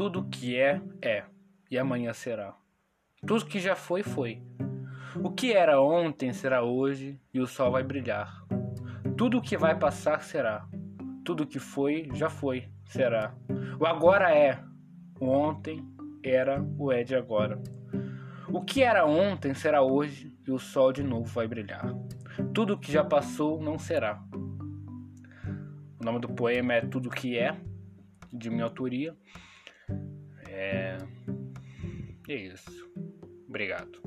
Tudo que é, é, e amanhã será. Tudo que já foi, foi. O que era ontem será hoje, e o sol vai brilhar. Tudo o que vai passar será. Tudo que foi, já foi, será. O agora é. O ontem era o é de agora. O que era ontem será hoje e o sol de novo vai brilhar. Tudo que já passou não será. O nome do poema é Tudo que é, de minha autoria. É, é isso. Obrigado.